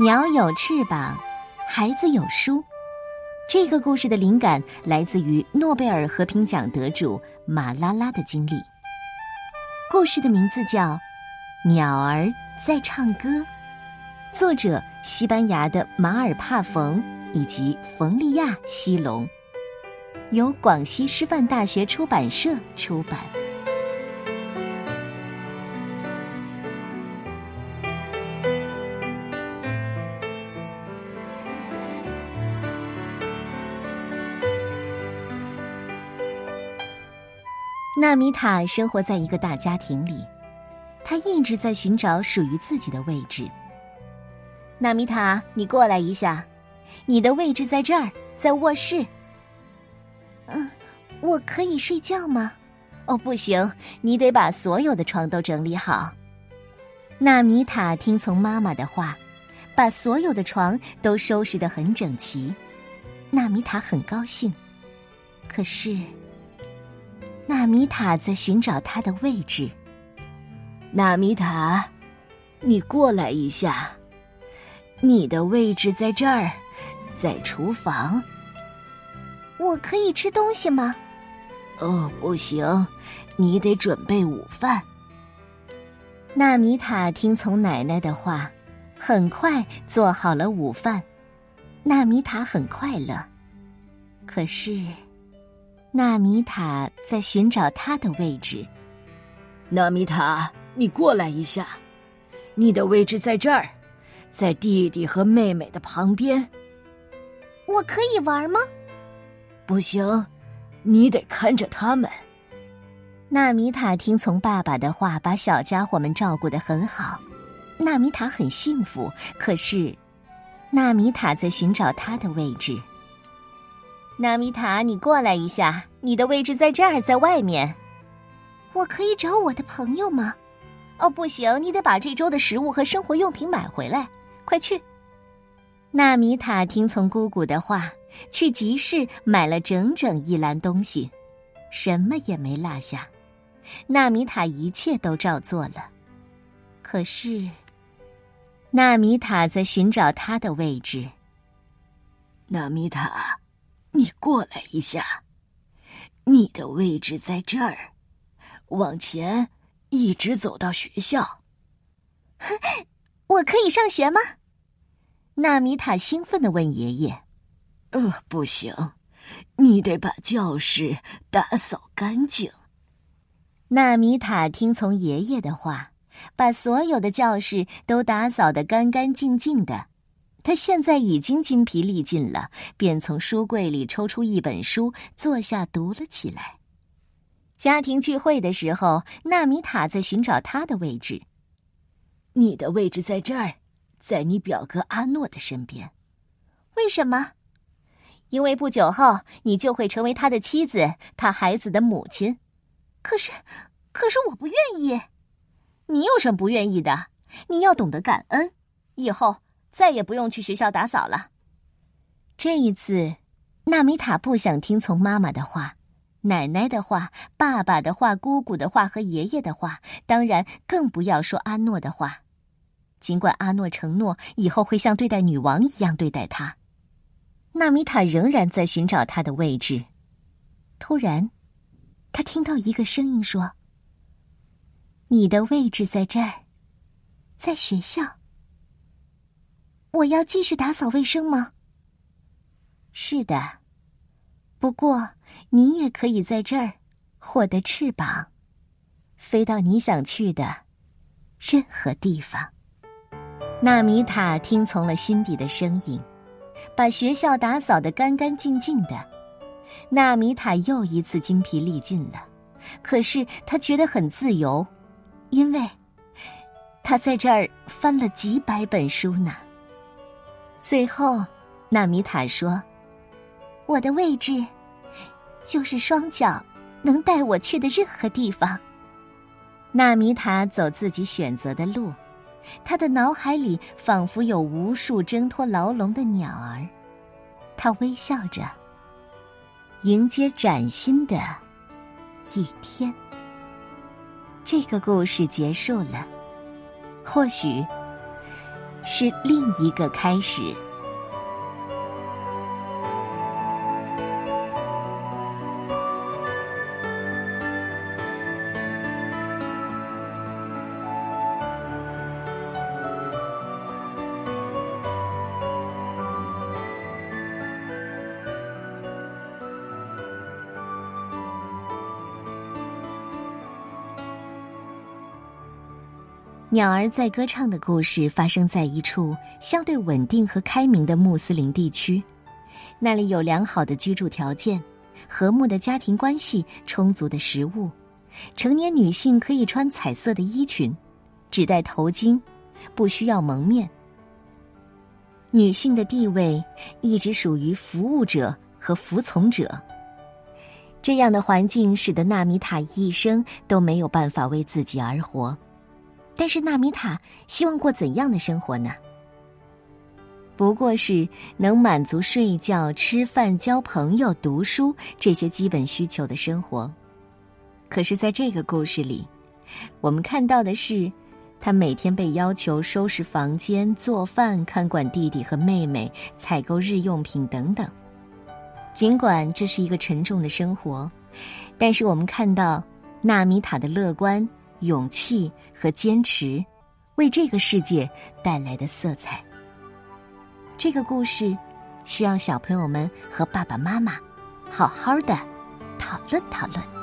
鸟有翅膀，孩子有书。这个故事的灵感来自于诺贝尔和平奖得主马拉拉的经历。故事的名字叫《鸟儿在唱歌》，作者西班牙的马尔帕冯以及冯利亚西隆，由广西师范大学出版社出版。纳米塔生活在一个大家庭里，他一直在寻找属于自己的位置。纳米塔，你过来一下，你的位置在这儿，在卧室。嗯，我可以睡觉吗？哦，不行，你得把所有的床都整理好。纳米塔听从妈妈的话，把所有的床都收拾得很整齐。纳米塔很高兴，可是。纳米塔在寻找他的位置。纳米塔，你过来一下，你的位置在这儿，在厨房。我可以吃东西吗？哦，不行，你得准备午饭。纳米塔听从奶奶的话，很快做好了午饭。纳米塔很快乐，可是。纳米塔在寻找他的位置。纳米塔，你过来一下，你的位置在这儿，在弟弟和妹妹的旁边。我可以玩吗？不行，你得看着他们。纳米塔听从爸爸的话，把小家伙们照顾的很好。纳米塔很幸福，可是，纳米塔在寻找他的位置。纳米塔，你过来一下，你的位置在这儿，在外面。我可以找我的朋友吗？哦，不行，你得把这周的食物和生活用品买回来，快去。纳米塔听从姑姑的话，去集市买了整整一篮东西，什么也没落下。纳米塔一切都照做了，可是，纳米塔在寻找他的位置。纳米塔。你过来一下，你的位置在这儿，往前一直走到学校。我可以上学吗？纳米塔兴奋的问爷爷。“呃，不行，你得把教室打扫干净。”纳米塔听从爷爷的话，把所有的教室都打扫得干干净净的。他现在已经精疲力尽了，便从书柜里抽出一本书，坐下读了起来。家庭聚会的时候，纳米塔在寻找他的位置。你的位置在这儿，在你表哥阿诺的身边。为什么？因为不久后你就会成为他的妻子，他孩子的母亲。可是，可是我不愿意。你有什么不愿意的？你要懂得感恩，以后。再也不用去学校打扫了。这一次，纳米塔不想听从妈妈的话、奶奶的话、爸爸的话、姑姑的话和爷爷的话，当然更不要说阿诺的话。尽管阿诺承诺以后会像对待女王一样对待他，纳米塔仍然在寻找他的位置。突然，他听到一个声音说：“你的位置在这儿，在学校。”我要继续打扫卫生吗？是的，不过你也可以在这儿获得翅膀，飞到你想去的任何地方。纳米塔听从了心底的声音，把学校打扫得干干净净的。纳米塔又一次精疲力尽了，可是他觉得很自由，因为他在这儿翻了几百本书呢。最后，纳米塔说：“我的位置，就是双脚能带我去的任何地方。”纳米塔走自己选择的路，他的脑海里仿佛有无数挣脱牢笼的鸟儿，他微笑着，迎接崭新的一天。这个故事结束了，或许。是另一个开始。鸟儿在歌唱的故事发生在一处相对稳定和开明的穆斯林地区，那里有良好的居住条件、和睦的家庭关系、充足的食物，成年女性可以穿彩色的衣裙，只戴头巾，不需要蒙面。女性的地位一直属于服务者和服从者。这样的环境使得纳米塔一生都没有办法为自己而活。但是纳米塔希望过怎样的生活呢？不过是能满足睡觉、吃饭、交朋友、读书这些基本需求的生活。可是，在这个故事里，我们看到的是，他每天被要求收拾房间、做饭、看管弟弟和妹妹、采购日用品等等。尽管这是一个沉重的生活，但是我们看到纳米塔的乐观。勇气和坚持，为这个世界带来的色彩。这个故事需要小朋友们和爸爸妈妈好好的讨论讨论。